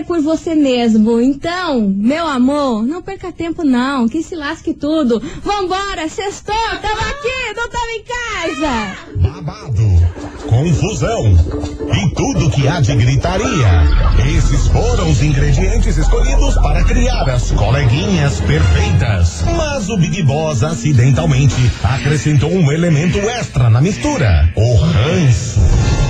contas, é por você mesmo. Então, meu amor, não perca tempo não, que se lasque tudo. Vambora, sextou, tamo aqui, não tamo em casa. Babado, confusão e tudo que há de gritaria. Esses foram os ingredientes escolhidos para criar as coleguinhas perfeitas. Mas o Big Boss acidentalmente acrescentou um elemento extra na mistura: o ranço.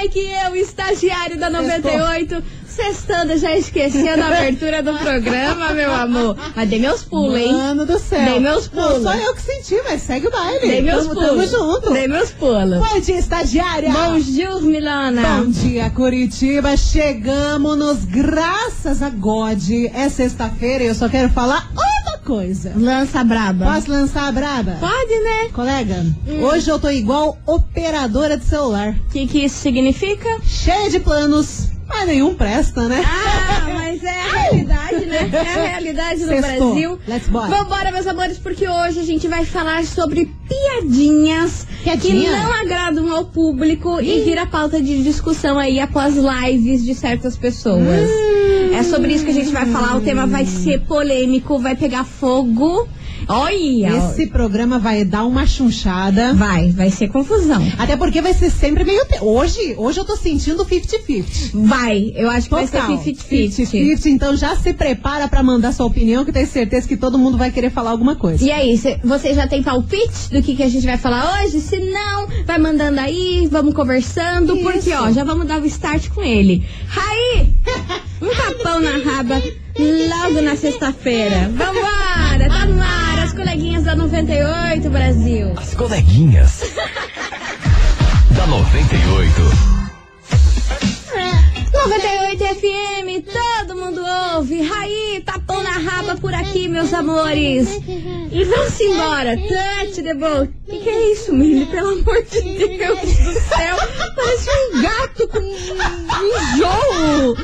por aqui eu, estagiário da 98. Sextando, já esquecendo a abertura do programa, meu amor. Mas dei meus pulos, hein? Mano do céu. Dei meus pulos. Não, só eu que senti, mas segue o baile. Dei meus tamo, pulos. Tamo junto. Dei meus pulos. Bom dia, estagiária. Bonjour, Milana. Bom dia, Curitiba. Chegamos nos graças a God. É sexta-feira e eu só quero falar coisa. Lança braba. Posso lançar a braba? Pode, né? Colega, hoje eu tô igual operadora de celular. O que, que isso significa? Cheia de planos, mas nenhum presta, né? Ah, mas é a realidade, né? É a realidade no. Brasil. Let's bora. Vambora, meus amores, porque hoje a gente vai falar sobre piadinhas que Piadinha? não agradam ao público e vira pauta de discussão aí após lives de certas pessoas. Hum. É sobre isso que a gente vai falar. O tema vai ser polêmico, vai pegar fogo. Olha! Esse programa vai dar uma chunchada. Vai, vai ser confusão. Até porque vai ser sempre meio. Te... Hoje, hoje eu tô sentindo 50-50. Vai, eu acho que vai Total. ser 50-50. 50-50, então já se prepara pra mandar sua opinião, que eu tenho certeza que todo mundo vai querer falar alguma coisa. E aí, cê- você já tem palpite do que, que a gente vai falar hoje? Se não, vai mandando aí, vamos conversando, Isso. porque ó, já vamos dar o start com ele. Raí! Um tapão na raba logo na sexta-feira. Vambora! Tá coleguinhas da 98, Brasil. As coleguinhas. da 98. 98 FM, todo mundo ouve. Raí, tapão na raba por aqui, meus amores. E vamos embora. Touch the boat. O que, que é isso, Milly? Pelo amor de Deus do céu. Parece um gato com um enjoo.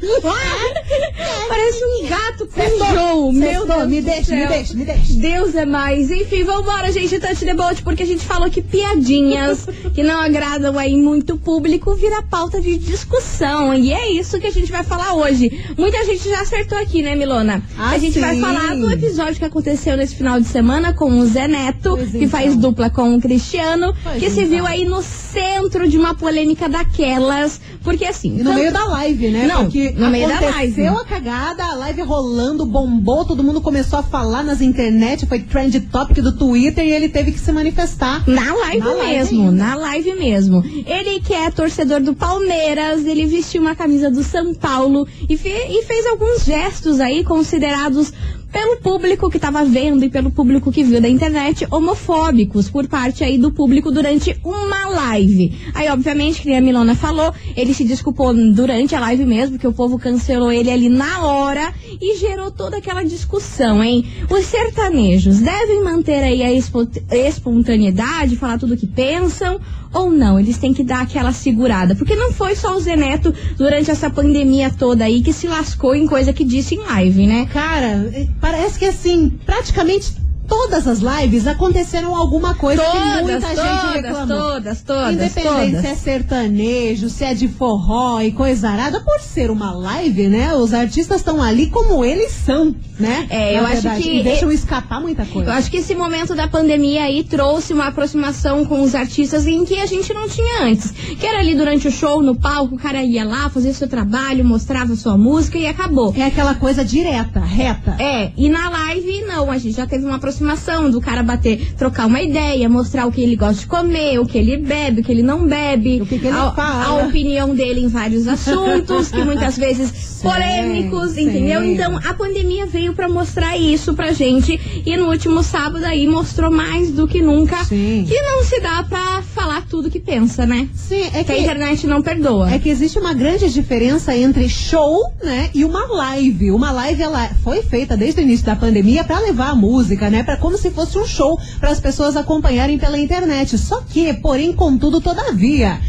Parece um gato com enjoo. Meu Deus me deixa, me deixa, me deixa. Deus é mais. Enfim, vambora, gente, touch the boat, porque a gente falou que piadinhas que não agradam aí muito público vira pauta de discussão. E é isso que a gente vai falar hoje. Muita gente já acertou aqui, né, Milona? Ah, a gente vai sim. falar do episódio que aconteceu nesse final de semana com o Zé Neto, Pois que então. faz dupla com o Cristiano, Pois que se então. viu aí no centro de uma polêmica daquelas. Porque assim. E no tanto- meio da live, né? Não, Porque no meio da aconteceu live. a cagada, a live rolando, bombou, todo mundo começou a falar nas internet, foi trend topic do Twitter e ele teve que se manifestar. Na live Na live mesmo, ainda. na live mesmo. Ele que é torcedor do Palmeiras, ele vestiu uma camisa do São Paulo e, fe- e fez alguns gestos aí considerados pelo público que estava vendo e pelo público que viu da internet homofóbicos por parte aí do público durante uma live. Aí, obviamente, que nem a Milona falou, ele se desculpou durante a live mesmo, que o povo cancelou ele ali na hora e gerou toda aquela discussão, hein? Os sertanejos devem manter aí a espo- espontaneidade, falar tudo o que pensam ou não? Eles têm que dar aquela segurada, porque não foi só o Zeneto durante essa pandemia toda aí que se lascou em coisa que disse em live, né? Cara, parece que assim, praticamente todas as lives aconteceram alguma coisa que muita gente todas, reclamou. todas, todas, Independente todas. se é sertanejo, se é de forró e coisa arada, por ser uma live, né? Os artistas estão ali como eles são, né? É, Na eu acho verdade, que- E deixam escapar muita coisa. Eu acho que esse momento da pandemia aí trouxe uma aproximação com os artistas em que a gente não tinha antes. Que era ali durante o show, no palco, o cara ia lá, fazia seu trabalho, mostrava sua música e acabou. É aquela coisa direta, reta. É, e na live não, a gente já teve uma aproximação do cara bater, trocar uma ideia, mostrar o que ele gosta de comer, o que ele bebe, o que ele não bebe, que que ele a, a opinião dele em vários assuntos, que muitas vezes polêmicos, Sim, entendeu? sim. Então a pandemia veio pra mostrar isso pra gente e no último sábado aí mostrou mais do que nunca Sim. que não se dá pra falar tudo que pensa, né? Sim, é Que a que, internet não perdoa. é que existe uma grande diferença entre show, né, e uma live. Uma live ela foi feita desde o início da pandemia para levar a música, né, para como se fosse um show para as pessoas acompanharem pela internet. Só que, porém, contudo, todavia,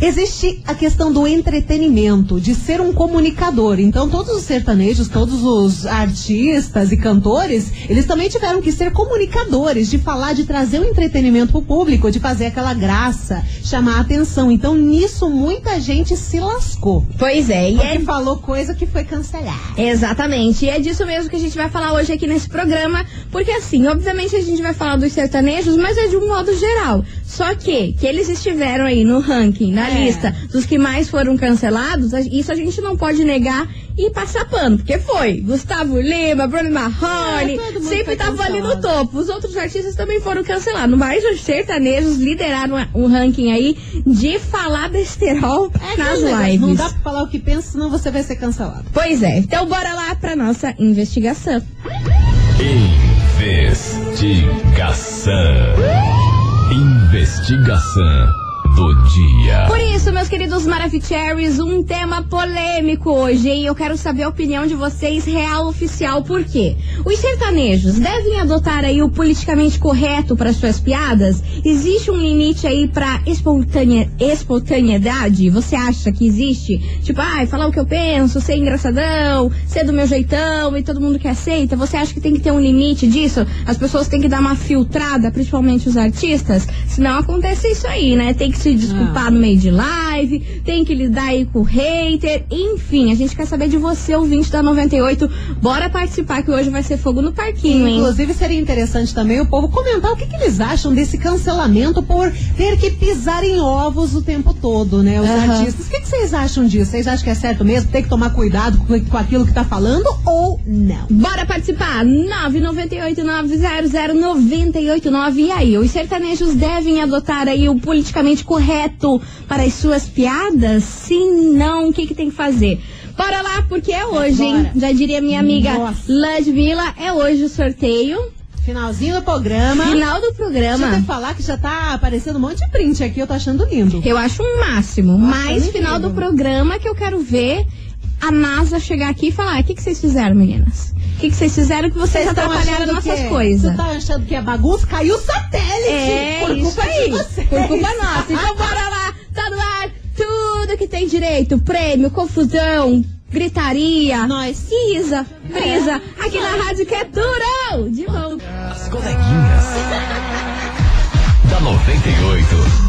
Existe a questão do entretenimento, de ser um comunicador. Então, todos os sertanejos, todos os artistas e cantores, eles também tiveram que ser comunicadores, de falar, de trazer o entretenimento pro público, de fazer aquela graça, chamar a atenção. Então, nisso, muita gente se lascou. Pois é, e é falou coisa que foi cancelada. Exatamente. E é disso mesmo que a gente vai falar hoje aqui nesse programa. Porque assim, obviamente a gente vai falar dos sertanejos, mas é de um modo geral. Só que, que eles estiveram aí no ranking, na É. lista dos que mais foram cancelados, isso a gente não pode negar e passar pano. Porque foi Gustavo Lima, Bruno Marrone, É, sempre estavam ali no cancelado. topo. Os outros artistas também foram cancelados. Mas os sertanejos lideraram o ranking aí de falar besterol É nas negócio, lives. Não dá pra falar o que pensa, senão você vai ser cancelado. Pois é, então bora lá pra nossa investigação. Investigação. Investigação do dia. Por isso, meus queridos Maravicheries, um tema polêmico hoje, hein? Eu quero saber a opinião de vocês, real oficial, por quê? Os sertanejos devem adotar aí o politicamente correto para suas piadas? Existe um limite aí pra espontaneidade? Você acha que existe? Tipo, ai, falar o que eu penso, ser engraçadão, ser do meu jeitão e todo mundo que aceita? Você acha que tem que ter um limite disso? As pessoas têm que dar uma filtrada, principalmente os artistas? Senão acontece isso aí, né? Tem que se desculpar no meio de live, tem que lidar aí com o hater, enfim, a gente quer saber de você, ouvinte da 98. Bora participar que hoje vai ser fogo no parquinho, hein? Inclusive, seria interessante também o povo comentar o que, que eles acham desse cancelamento por ter que pisar em ovos o tempo todo, né? Os artistas. O que, que vocês acham disso? Vocês acham que é certo mesmo? Tem que tomar cuidado com, com aquilo que tá falando ou não? Bora participar! 998-900-989. E aí, os sertanejos devem adotar aí o politicamente correto para as suas piadas? Se não, o que, que tem que fazer? Bora lá, porque é hoje, hein? Já diria minha amiga. Ludmilla, é hoje o sorteio. Finalzinho do programa. Final do Deixa eu programa. falar que já tá aparecendo um monte de print aqui, eu tô achando lindo. Eu acho um máximo. Mas nem final do ligo. programa que eu quero ver a NASA chegar aqui e falar: o que, que vocês fizeram, meninas? O que, que vocês fizeram que vocês, tão atrapalharam nossas que- coisas? Você tá achando que é bagunça? Caiu o satélite! É, por culpa aí. de vocês. Por culpa nossa. Então bora lá. Tá no ar. Tudo que tem direito. Prêmio, confusão, gritaria. Nós. Isa, brisa. Aqui na Rádio que é durão. De volta. As coleguinhas. da 98.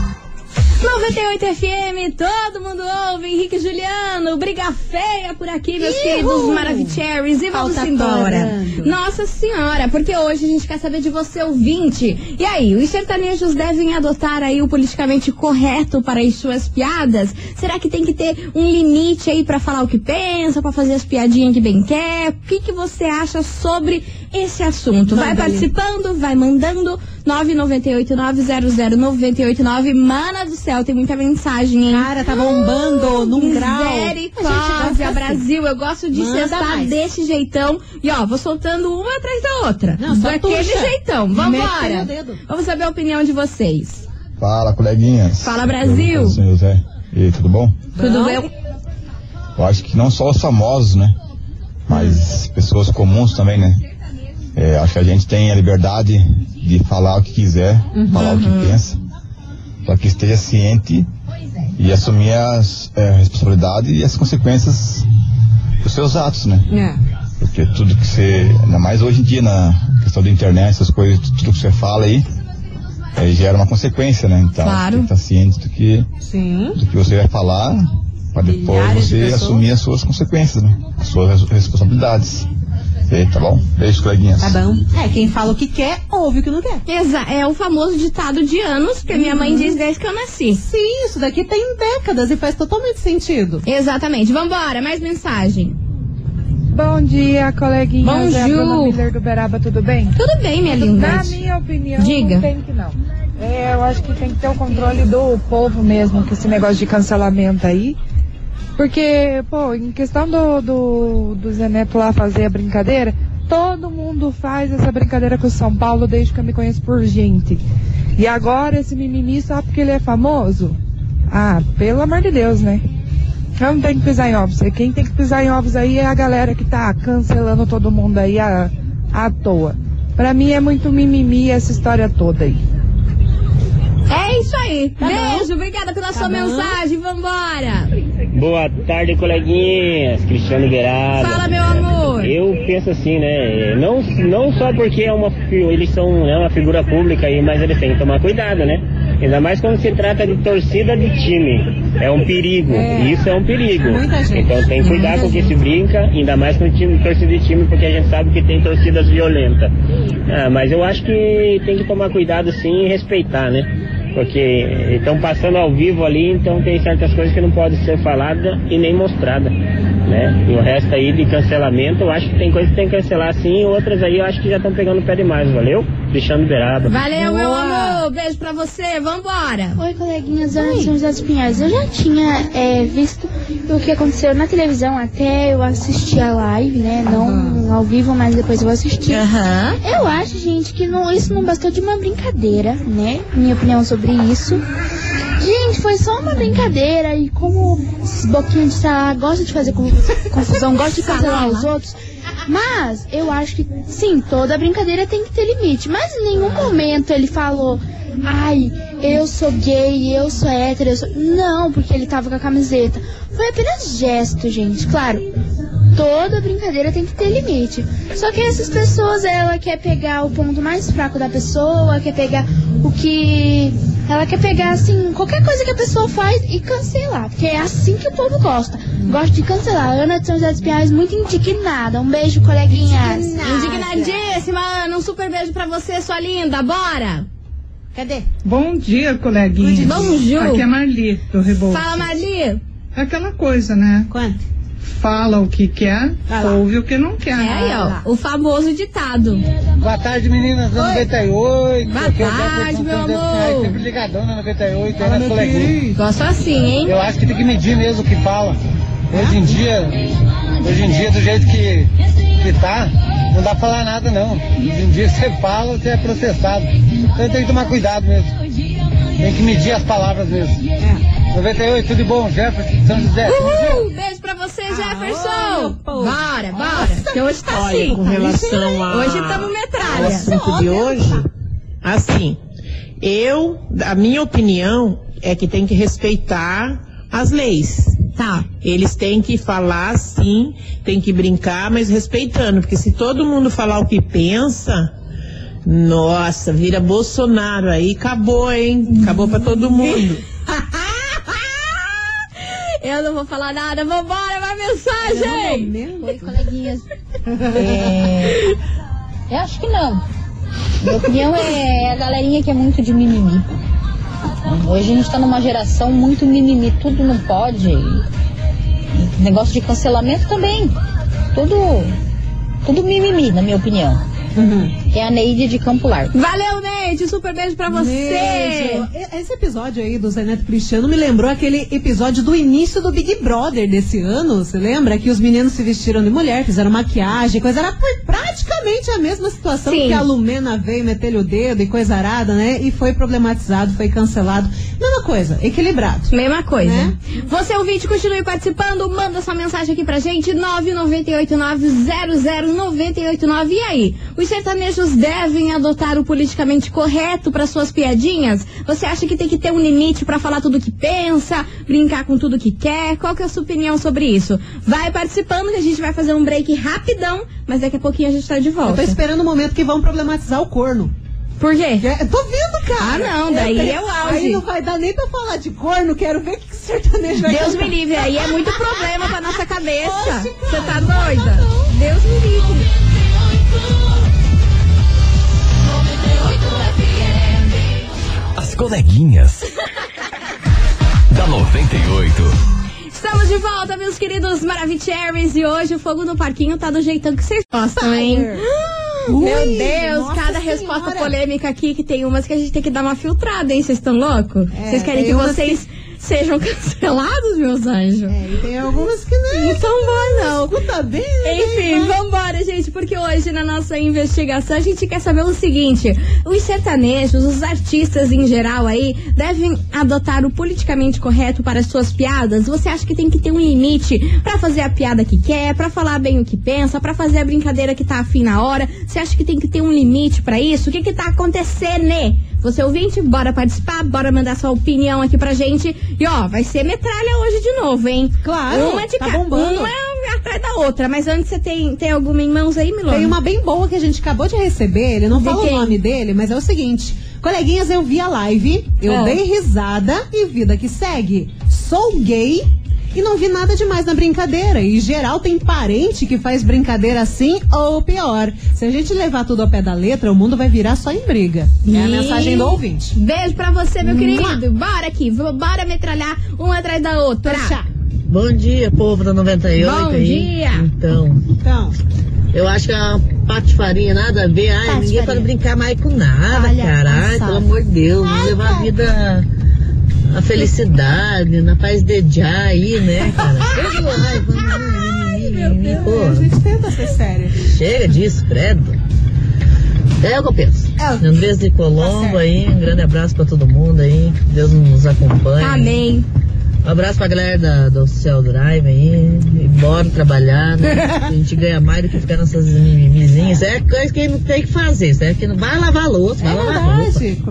98 FM, todo mundo ouve. Henrique Juliano, briga feia por aqui, meus Ihu! queridos Maravicheries. E vamos Falta embora. Nossa senhora, porque hoje a gente quer saber de você, ouvinte. E aí, os sertanejos devem adotar aí o politicamente correto para as suas piadas? Será que tem que ter um limite aí pra falar o que pensa, pra fazer as piadinhas que bem quer? O que, que você acha sobre esse assunto? Vai participando, vai mandando. 998-900-989. Mana do céu, tem muita mensagem, hein? Cara, tá bombando num grau. Misericórdia, gosta assim. Brasil. Eu gosto de Manda cestar mais. desse jeitão. E ó, vou soltando uma atrás da outra. Não, só Daquele tuxa. jeitão. Mete Vambora. Vamos saber a opinião de vocês. Fala, coleguinhas. Fala, Brasil. Eu sou o José. E aí, tudo bom? Tudo Bom. bem? Eu acho que não só os famosos, né? Mas pessoas comuns também, né? É, acho que a gente tem a liberdade de falar o que quiser, falar o que pensa. Só que esteja ciente e assumir as é, responsabilidades e as consequências dos seus atos, né? É. Porque tudo que você, ainda mais hoje em dia na questão da internet, essas coisas, tudo que você fala aí, é, gera uma consequência, né? Então, Claro. tem que estar ciente do que, Sim. do que você vai falar, para depois Milhares de você pessoas. assumir as suas consequências, né? As suas res- responsabilidades. Tá bom? Beijo, coleguinhas. Tá bom. É, quem fala o que quer, ouve o que não quer. Exa é o famoso ditado de anos que minha mãe diz desde que eu nasci. Sim, isso daqui tem décadas e faz totalmente sentido. Exatamente. Vambora, mais mensagem. Bom dia, coleguinha. Bonjour. É a Bruna Miller do Beraba, tudo bem? Tudo bem, minha Na linda. minha opinião, Diga. não tem que não. É, eu acho que tem que ter o controle do povo mesmo, com esse negócio de cancelamento aí. Porque, pô, em questão do, do, do Zé Neto lá fazer a brincadeira, todo mundo faz essa brincadeira com o São Paulo desde que eu me conheço por gente. E agora esse mimimi só porque ele é famoso? Ah, pelo amor de Deus, né? Eu não tenho que pisar em ovos. Quem tem que pisar em ovos aí é a galera que tá cancelando todo mundo aí à, à toa. Pra mim é muito mimimi essa história toda aí. É isso aí. Beijo, obrigada pela sua mensagem. Vambora. Boa tarde, coleguinhas. Cristiano Guerrado. Fala, meu amor. Eu penso assim, né? Não, não só porque é uma, eles são né, uma figura pública aí, mas eles têm que tomar cuidado, né? Ainda mais quando se trata de torcida de time. É um perigo. Isso é um perigo. Muita. Então tem que cuidar com o que se brinca, ainda mais com time, torcida de time, porque a gente sabe que tem torcidas violentas. Ah, mas eu acho que tem que tomar cuidado sim e respeitar, né? Porque estão passando ao vivo ali, então tem certas coisas que não podem ser faladas e nem mostradas, né? E o resto aí de cancelamento, eu acho que tem coisas que tem que cancelar sim, outras aí eu acho que já estão pegando o pé demais, valeu? Cristiano Beraba. Valeu, meu amor. Beijo pra você. Vambora. Oi, coleguinhas, Ana de São José dos Pinhais. Eu já tinha é, visto o que aconteceu na televisão, até eu assisti a live, né? Não ao vivo, mas depois eu assisti. Aham. Eu acho, gente, que não, isso não bastou de uma brincadeira, né? Minha opinião sobre isso. Gente, foi só uma brincadeira e como esses boquinhos de salá gostam de fazer confu- confusão, gostam de cancelar os outros. Mas eu acho que, sim, toda brincadeira tem que ter limite. Mas em nenhum momento ele falou, ai, eu sou gay, eu sou hétero, eu sou... Não, porque ele tava com a camiseta. Foi apenas gesto, gente, claro toda brincadeira tem que ter limite. Só que essas pessoas, ela quer pegar o ponto mais fraco da pessoa, quer pegar o que. Ela quer pegar, assim, qualquer coisa que a pessoa faz e cancelar. Porque é assim que o povo gosta. Gosta de cancelar. Ana de São José dos Pinhais, muito indignada. Um beijo, coleguinhas. Indignadíssima, Ana. Um super beijo pra você, sua linda. Bora. Cadê? Bom dia, coleguinha. Bonjour. Aqui é Marli, do Rebouças. Fala, Marli. É aquela coisa, né? Quanto? Fala o que quer, ouve o que não quer. É aí, ó. O famoso ditado. Boa tarde, meninas do 98. Boa Aqui é o tarde, Jefferson meu São José dos Pinhais, amor. Sempre ligadão na 98, Fala, aí nas meu coleguinhas. Gosto assim, hein? Eu acho que tem que medir mesmo o que fala. Hoje em dia, hoje em dia, do jeito que, que tá, não dá pra falar nada não. Hoje em dia você fala, você é processado. Então tem que tomar cuidado mesmo. Tem que medir as palavras mesmo. 98, tudo bom, Jefferson, de São José. Uhul! Beijo pra você, Jefferson! Bora, bora! Que hoje tá assim. com relação a, Hoje estamos metralha. assunto de hoje, assim, eu, a minha opinião é que tem que respeitar as leis. Tá. Eles têm que falar sim, tem que brincar, mas respeitando, porque se todo mundo falar o que pensa, nossa, vira Bolsonaro aí, acabou, hein? Acabou pra todo mundo. Eu não vou falar nada. Vambora, vai mensagem! Oi, coleguinhas. É... Eu acho que não. Minha opinião é a galerinha que é muito de mimimi. Hoje a gente tá numa geração muito mimimi, tudo não pode. Negócio de cancelamento também. Tudo, tudo mimimi, na minha opinião. É a Neide de Campo Largo. Valeu, Neide! Super beijo pra você! Beijo. Esse episódio aí do Zé Neto Cristiano me lembrou aquele episódio do início do Big Brother desse ano. Você lembra? Que os meninos se vestiram de mulher, fizeram maquiagem, coisa. Era praticamente a mesma situação Sim. que a Lumena veio meter o dedo e coisa arada, né? E foi problematizado, foi cancelado. Mesma coisa, equilibrado. Mesma coisa. Né? Você ouvinte, continue participando, manda sua mensagem aqui pra gente, 998900989. E aí, os sertanejos devem adotar o politicamente correto para suas piadinhas? Você acha que tem que ter um limite pra falar tudo que pensa, brincar com tudo que quer? Qual que é a sua opinião sobre isso? Vai participando que a gente vai fazer um break rapidão, mas daqui a pouquinho a gente tá de Eu tô volta. esperando o momento que vão problematizar o corno. Por quê? É, tô vendo, cara. Ah, não, daí é o auge. Aí não vai dar nem pra falar de corno, quero ver o que que sertanejo vai Deus me livre, aí é muito problema pra nossa cabeça. Você tá doida? Deus me livre. Coleguinhas. da 98. Estamos de volta, meus queridos Maravicheries. E hoje o fogo no parquinho tá do jeitão que vocês gostam, hein? Ui, Meu Deus, cada senhora. resposta polêmica aqui que tem umas que a gente tem que dar uma filtrada, hein? Vocês estão loucos? É, Vocês querem tem que vocês sejam cancelados, meus anjos? É, e tem algumas que não. Então vai não. Escuta bem, né? Enfim, vambora, gente, porque hoje na nossa investigação a gente quer saber o seguinte: os sertanejos, os artistas em geral aí, devem adotar o politicamente correto para as suas piadas? Você acha que tem que ter um limite pra fazer a piada que quer, pra falar bem o que pensa, pra fazer a brincadeira que tá afim na hora? Você acha que tem que ter um limite pra isso? O que que tá acontecendo, né? Você ouvinte, bora participar, bora mandar sua opinião aqui pra gente. E ó, vai ser metralha hoje de novo, hein? Claro, Uma de tá ca- bombando. Uma atrás da outra. Mas antes você tem, tem alguma em mãos aí, Milona? Tem uma bem boa que a gente acabou de receber, ele não De fala quem? o nome dele, mas é o seguinte. Coleguinhas, eu vi a live, eu Ah. dei risada e vida que segue. Sou gay e não vi nada demais na brincadeira. E geral tem parente que faz brincadeira assim ou pior. Se a gente levar tudo ao pé da letra, o mundo vai virar só em briga. É a mensagem do ouvinte. Beijo pra você, meu Mua. querido. Bora aqui, bora metralhar uma atrás da outra. Tchau. Bom dia, povo da 98 Bom aí. dia. Então, Então, eu acho que é uma patifaria, nada a ver. Ai, ninguém pode brincar mais com nada, Olha, cara. Ai, passada. pelo amor de Deus, vamos levar a vida a felicidade, na paz de já aí, né, cara? Chega lá, vamos, pô, a gente tenta ser sério. chega disso, credo. É o que eu penso. É Andrés de Tá Colombo certo. aí, um grande abraço pra todo mundo aí. Deus nos acompanhe. Amém. Um abraço pra galera da, do Cell Drive aí. E bora trabalhar, né? A gente ganha mais do que ficar nessas mimimizinhas. É coisa que não tem que fazer, certo? Que não vai lavar a louça, É vai lavar a roupa. verdade.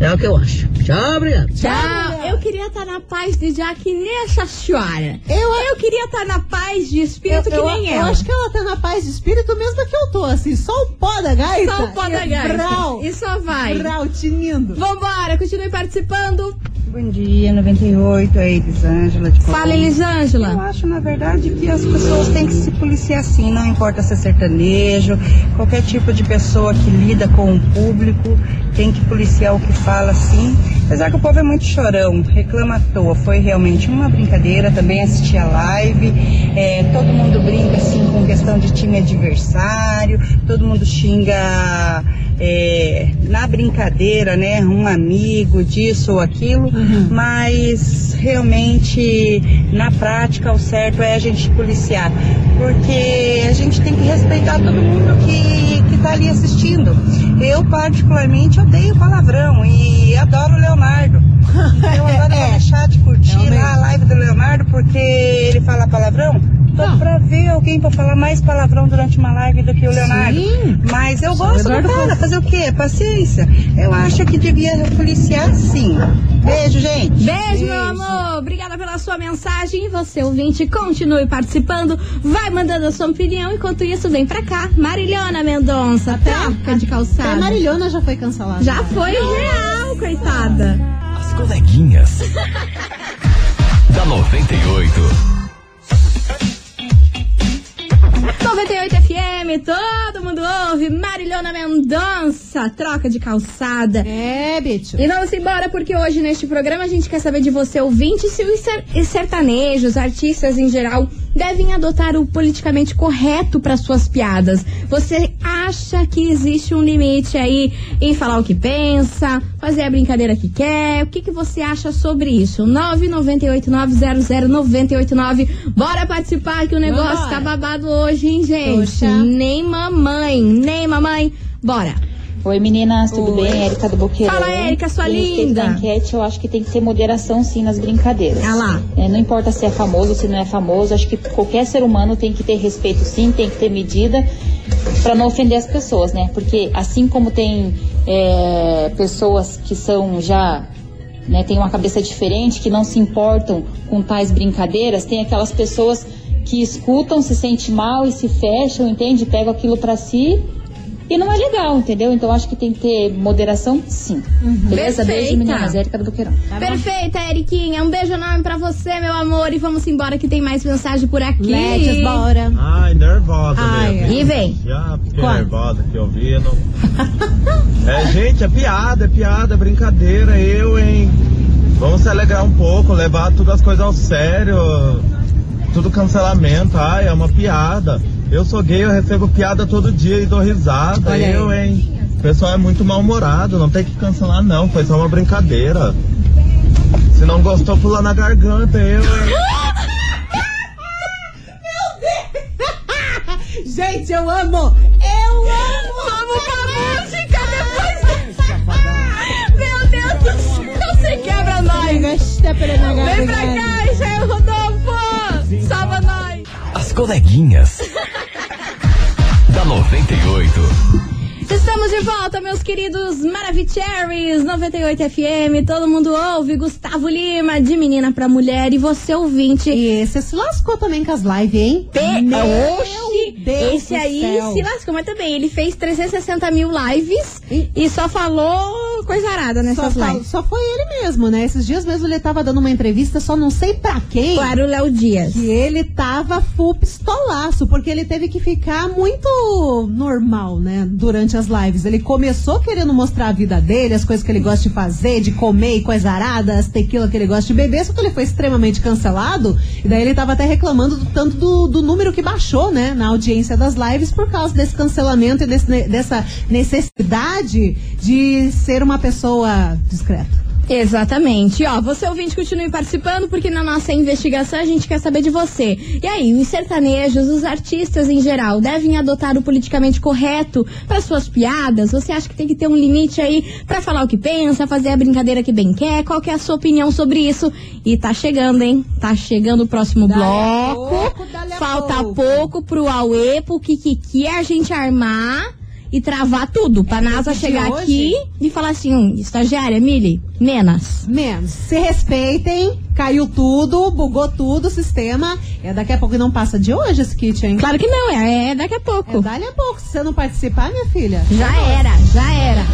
É. É o que eu acho. Tchau, obrigado. Tchau. Eu queria estar na paz de já que nem essa senhora. Eu, queria estar na paz de espírito que eu, nem eu ela. acho que ela tá na paz de espírito mesmo que eu tô, assim, só o pó da gaita. Só o pó da e gaita. Brau, E só vai. brau, tinindo. Vambora, continue participando. Bom dia, 98, é Elisângela de Fala, Colombo. Eu Elisângela. acho, na verdade, que as pessoas têm que se policiar sim, não importa se é sertanejo, qualquer tipo de pessoa que lida com o público tem que policiar o que fala sim. Apesar que o povo é muito chorão, reclama à toa. Foi realmente uma brincadeira, também assisti a live. é, todo mundo brinca assim com questão de time adversário, todo mundo xinga é, na brincadeira, né? Um amigo disso ou aquilo, mas realmente na prática o certo é a gente policiar, porque a gente tem que respeitar todo mundo que, que tá ali assistindo. Eu particularmente odeio palavrão e adoro o Leonardo. Então agora eu vou deixar de curtir a live do Leonardo porque ele fala palavrão. Tô pra ver alguém pra falar mais palavrão durante uma live do que o Leonardo. Sim. Mas eu gosto do cara, fala- fazer o quê? Paciência. Eu acho que devia policiar sim. Beijo, gente. Beijo, meu amor. Obrigada pela sua mensagem. E você, ouvinte, continue participando. Vai mandando a sua opinião. Enquanto isso, vem pra cá. Marilhona Mendonça, troca de A calçada. Marilhona já foi cancelada. Já foi real, coitada. As coleguinhas. da 98. 98 FM, todo mundo ouve. Marilhona Mendonça, troca de calçada. É, bicho. E vamos embora, porque hoje neste programa a gente quer saber de você, ouvinte, se os ser- os sertanejos, artistas em geral, devem adotar o politicamente correto para suas piadas. Você acha que existe um limite aí em falar o que pensa, fazer a brincadeira que quer? O que, que você acha sobre isso? 998900989. Bora participar que o negócio tá babado hoje, hein, gente? Poxa. Nem mamãe, nem mamãe. Bora. Oi meninas, tudo Oi. bem? Érica do Boqueirão. Fala, Érica, sua E linda. da enquete, eu acho que tem que ter moderação sim nas brincadeiras. Ah lá. É, não importa se é famoso, se não é famoso, acho que qualquer ser humano tem que ter respeito sim, tem que ter medida para não ofender as pessoas, né? Porque assim como tem é, pessoas que são já né, tem uma cabeça diferente, que não se importam com tais brincadeiras, tem aquelas pessoas que escutam, se sentem mal e se fecham, entende? Pegam aquilo para si e não é legal, entendeu? Então acho que tem que ter moderação, sim. Beleza? Beijo, Perfeita. meninas. Érica do Boqueirão. Perfeita, Eriquinha. Um beijo enorme pra você, meu amor. E vamos embora que tem mais mensagem por aqui. Let's bora. Ai, nervosa Ai, mesmo. E vem. Já fiquei Quando? nervosa aqui ouvindo. é, gente, é piada, é piada, é brincadeira. Eu, hein? Vamos se alegrar um pouco, levar tudo as coisas ao sério. Tudo cancelamento, ai, é uma piada. Eu sou gay, eu recebo piada todo dia e dou risada. Olha aí. eu, hein? O pessoal é muito mal-humorado, não tem que cancelar não, foi só uma brincadeira. Se não gostou, pula na garganta, eu, hein? Gente, eu amo! Eu amo! Vamos com a música depois. Meu Deus do céu, você quebra nós. Vem pra cá, Jair Rodolfo. Salva nós. As coleguinhas. Da 98. Estamos de volta, meus queridos Maravicheries 98 FM. Todo mundo ouve. Gustavo Lima, de menina pra mulher. E você, ouvinte. E você se lascou também com as lives, hein? Pe- Meu Oxi, Deus esse do aí céu. se lascou, mas também ele fez 360 mil lives e, só falou coisa arada Só, nessas fa- lives. só foi ele mesmo, né? Esses dias mesmo ele tava dando uma entrevista, só não sei pra quem. Para o Léo Dias. Que ele tava full pistolaço, porque ele teve que ficar muito normal, né? Durante as lives. Ele começou querendo mostrar a vida dele, as coisas que ele gosta de fazer, de comer e coisa arada, as tequila que ele gosta de beber, só que ele foi extremamente cancelado. E daí ele tava até reclamando do tanto do, do número que baixou, né? Na audiência das lives por causa desse cancelamento e desse- dessa necessidade de ser uma pessoa discreta. Exatamente. Ó, você ouvinte continue participando, porque na nossa investigação a gente quer saber de você. E aí, os sertanejos, os artistas em geral, devem adotar o politicamente correto para suas piadas? Você acha que tem que ter um limite aí pra falar o que pensa, fazer a brincadeira que bem quer? Qual que é a sua opinião sobre isso? E tá chegando, hein? Tá chegando o próximo bloco. Falta pouco pro Aue, pro Kikiki a gente armar. E travar tudo, pra NASA de chegar hoje? aqui e falar assim, hum, estagiária, Mili, menos. Menos. Se respeitem, caiu tudo, bugou tudo o sistema. É daqui a pouco e não passa de hoje esse kit, hein? Claro que não, é, é daqui a pouco. É dali a pouco. Se você não participar, minha filha. Já era, já era.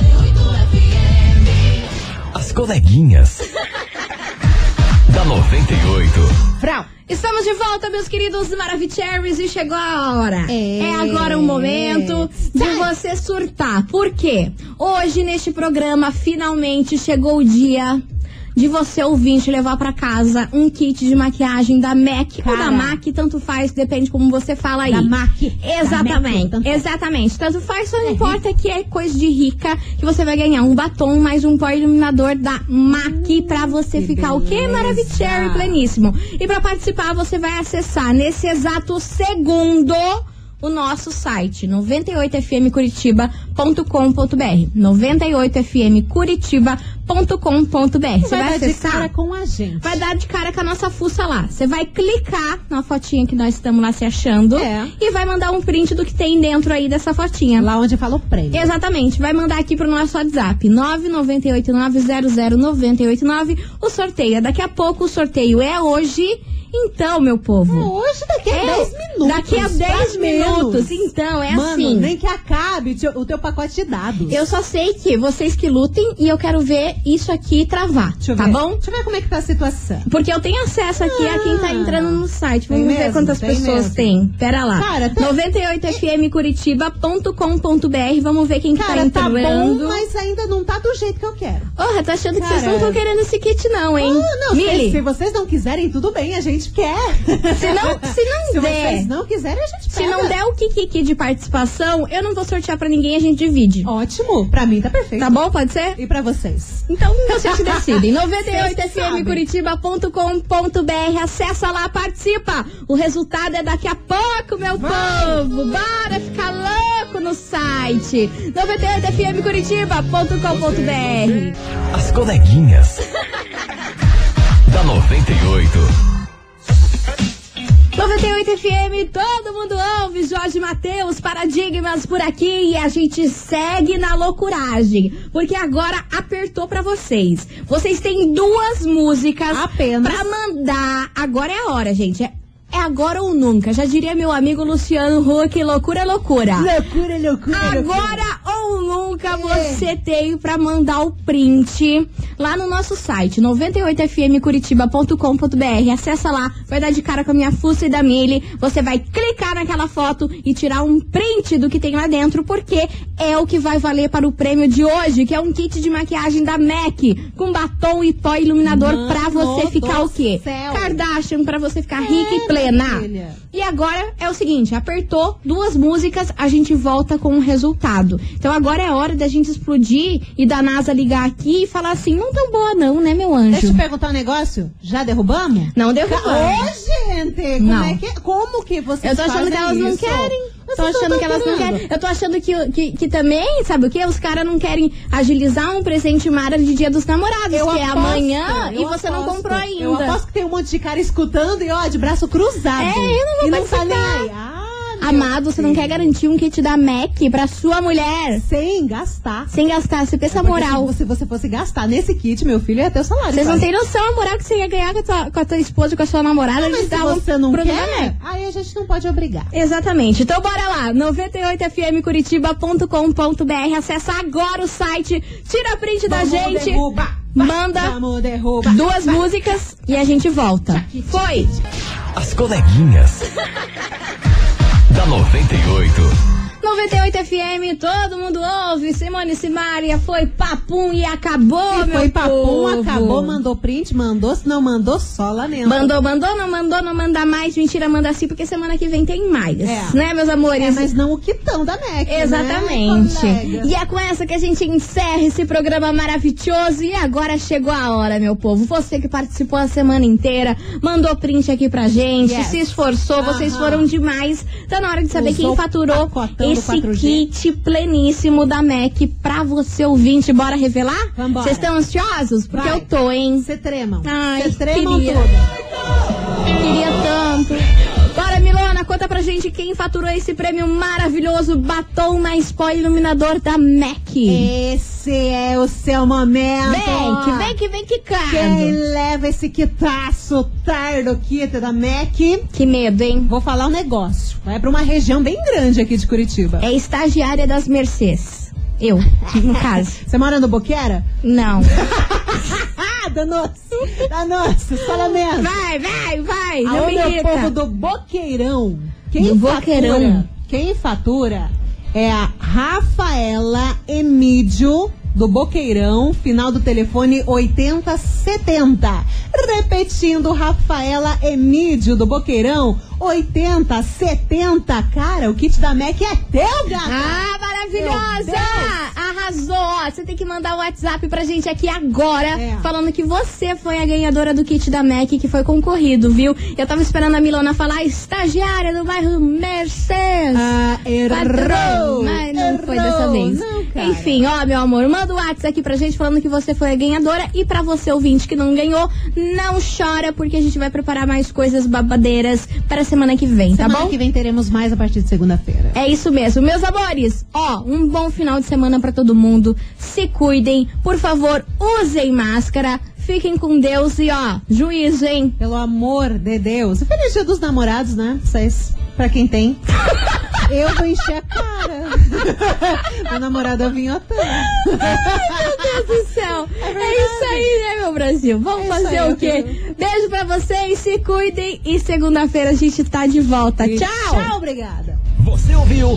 As coleguinhas. da 98. Frau. Estamos de volta, meus queridos Maravicheries, e chegou a hora. É. agora o momento de você surtar. Por quê? Hoje, neste programa, finalmente chegou o dia de você, ouvinte, levar pra casa um kit de maquiagem da MAC ou da Cara. MAC, tanto faz, depende como você fala aí. Da MAC. Exatamente, Da MAC, tanto exatamente. Tanto faz, só não importa que é coisa de rica, que você vai ganhar um batom mais um pó iluminador da MAC pra você ficar o quê? Maravicherry pleníssimo. E pra participar, você vai acessar nesse exato segundo o nosso site 98fmcuritiba.com.br 98fmcuritiba.com.br Você Vai, vai dar de cara com a gente. vai dar de cara com a nossa fuça lá. Você vai clicar na fotinha que nós estamos lá se achando É. e vai mandar um print do que tem dentro aí dessa fotinha. Lá onde fala o prêmio. Exatamente, vai mandar aqui pro nosso WhatsApp 998900989. O sorteio é daqui a pouco, o sorteio é hoje. Então, meu povo. Hoje, daqui a É, 10 minutos. Daqui a 10 faz menos. minutos. Então, é Mano, assim. nem que acabe o teu pacote de dados. Eu só sei que vocês que lutem e eu quero ver isso aqui travar, Deixa tá ver. bom? Deixa eu ver como é que tá a situação. Porque eu tenho acesso aqui a quem tá entrando no site. Vamos ver mesmo? quantas pessoas mesmo? tem. Pera lá. Cara, tá- 98fmcuritiba.com.br. Vamos ver quem que Cara, tá tá entrando. bom, mas ainda não tá do jeito que eu quero. Porra, tô achando que vocês Cara. não estão querendo esse kit, não, hein? Ah, não, se, se vocês não quiserem, tudo bem, a gente quer. se não, se não Se der. vocês não quiserem, a gente Se pega. não der o Kikiki de participação, eu não vou sortear pra ninguém, a gente divide. Ótimo, pra mim tá perfeito. Tá bom? Pode ser? E pra vocês? Então vocês decidem. Vocês que sabem. 98fmcuritiba.com.br. Acessa lá, participa. O resultado é daqui a pouco, meu povo. Bora ficar louco no site. 98fmcuritiba.com.br. As coleguinhas. da 98. 98 FM, todo mundo ouve, Jorge Matheus, Paradigmas por aqui e a gente segue na loucuragem, porque agora apertou pra vocês. Vocês têm duas músicas Apenas. pra mandar. Agora é a hora, gente. É, é agora ou nunca. Já diria meu amigo Luciano Huck, loucura, loucura. Loucura, loucura, Agora ou nunca você tem pra mandar o print lá no nosso site 98fmcuritiba.com.br. Acessa lá, vai dar de cara com a minha fuça e da Mili. Você vai clicar naquela foto e tirar um print do que tem lá dentro, porque é o que vai valer para o prêmio de hoje, que é um kit de maquiagem da MAC com batom e pó iluminador Mano pra você ficar o quê? céu. Kardashian pra você ficar rica e plena. filha. E agora é o seguinte, apertou duas músicas, a gente volta com o resultado. Então agora é hora da gente explodir e da NASA ligar aqui e falar assim, não tão boa não, né, meu anjo? Deixa eu perguntar um negócio. Já derrubamos? Não derrubamos. Ô, gente, como Não. é que como que vocês Eu tô achando que elas não isso? querem. Mas Tô achando não que elas não querem. Eu tô achando que, que, que também, sabe o quê? Os caras não querem agilizar um presente mara de dia dos namorados, Eu que é aposto, amanhã, e eu você não aposto. comprou ainda. Eu aposto que tem um monte de cara escutando e ó, de braço cruzado. É, eu não vou e não tá nem aí. Amado, você não quer garantir um kit da MAC pra sua mulher? Sem gastar. Sem gastar, você pensa a Porque moral. Se você fosse gastar nesse kit, meu filho ia ter o salário. Vocês não têm noção a moral que você ia ganhar com a tua, com a tua esposa e com a sua namorada. Eles mas se você não programa. quer, aí a gente não pode obrigar. Exatamente. Então bora lá, 98fmcuritiba.com.br. Acessa agora o site, tira print da Vamos gente, derrubar. manda Vamos derrubar. duas músicas e a gente volta. Foi! As coleguinhas. Da 98. 98 FM, todo mundo ouve. Simone Simaria foi papum e acabou, E meu foi papum, povo. acabou, mandou print, mandou, se não mandou, só lamento. Mandou, mandou, não mandou, não manda mais. Mentira, manda sim, porque semana que vem tem mais. É. Né, meus amores? É, mas não o quitão da MEC, né, Exatamente. colega? e é com essa que a gente encerra esse programa maravilhoso. E agora chegou a hora, meu povo. Você que participou a semana inteira, mandou print aqui pra gente, Yes. se esforçou, vocês Aham. foram demais. Tá na hora de saber Usou quem faturou pacotão esse 4G. kit pleníssimo da MAC pra você ouvinte. Bora revelar? Vocês estão ansiosos? Porque Vai. eu tô, hein? Você tremam. Ai, Você tremam queria. tudo. Queria tanto. Bora, Milona, conta pra gente quem faturou esse prêmio maravilhoso batom na Spoil Iluminador da MAC. Esse é o seu momento. Vem, que vem, que vem, que Quem cara. leva esse quitaço tardo kit da MEC? Que medo, hein? Vou falar um negócio. Vai pra uma região bem grande aqui de Curitiba. É estagiária das Mercês. Eu, no caso. Você mora no Boqueira? Não. Ah, danoso! Danoso, só lamento. Vai, vai, vai. Não Aonde me é o povo do Boqueirão? Quem Do Boqueirão. fatura? Quem fatura é a Rafaela Emídio do Boqueirão, final do telefone 8070. Repetindo, Rafaela Emídio do Boqueirão, 8070. Cara, o kit da MEC é teu, gata! Ah, maravilhosa! Arrasou! Você tem que mandar o WhatsApp pra gente aqui agora, É. falando que você foi a ganhadora do kit da MAC que foi concorrido, viu? Eu tava esperando a Milona falar estagiária do bairro Mercedes. Ah, errou! mas não foi Errou. dessa vez. Não. Enfim, ó, meu amor, manda o WhatsApp aqui pra gente falando que você foi a ganhadora. E pra você, ouvinte, que não ganhou, não chora, porque a gente vai preparar mais coisas babadeiras para semana que vem, tá Semana bom? que vem teremos mais a partir de segunda-feira. É isso mesmo. Meus amores, ó, um bom final de semana pra todo mundo. Se cuidem. Por favor, usem máscara. Fiquem com Deus e, ó, juízo, hein? Pelo amor de Deus. Feliz dia dos namorados, né? Vocês, pra quem tem. Eu vou encher a cara. Meu namorado é o vinhotão. Meu Deus do céu. É, isso aí, né, meu Brasil? Vamos É fazer aí, o quê? Beijo pra vocês, se cuidem. E segunda-feira a gente tá de volta. E Tchau! Tchau, obrigada. Você ouviu?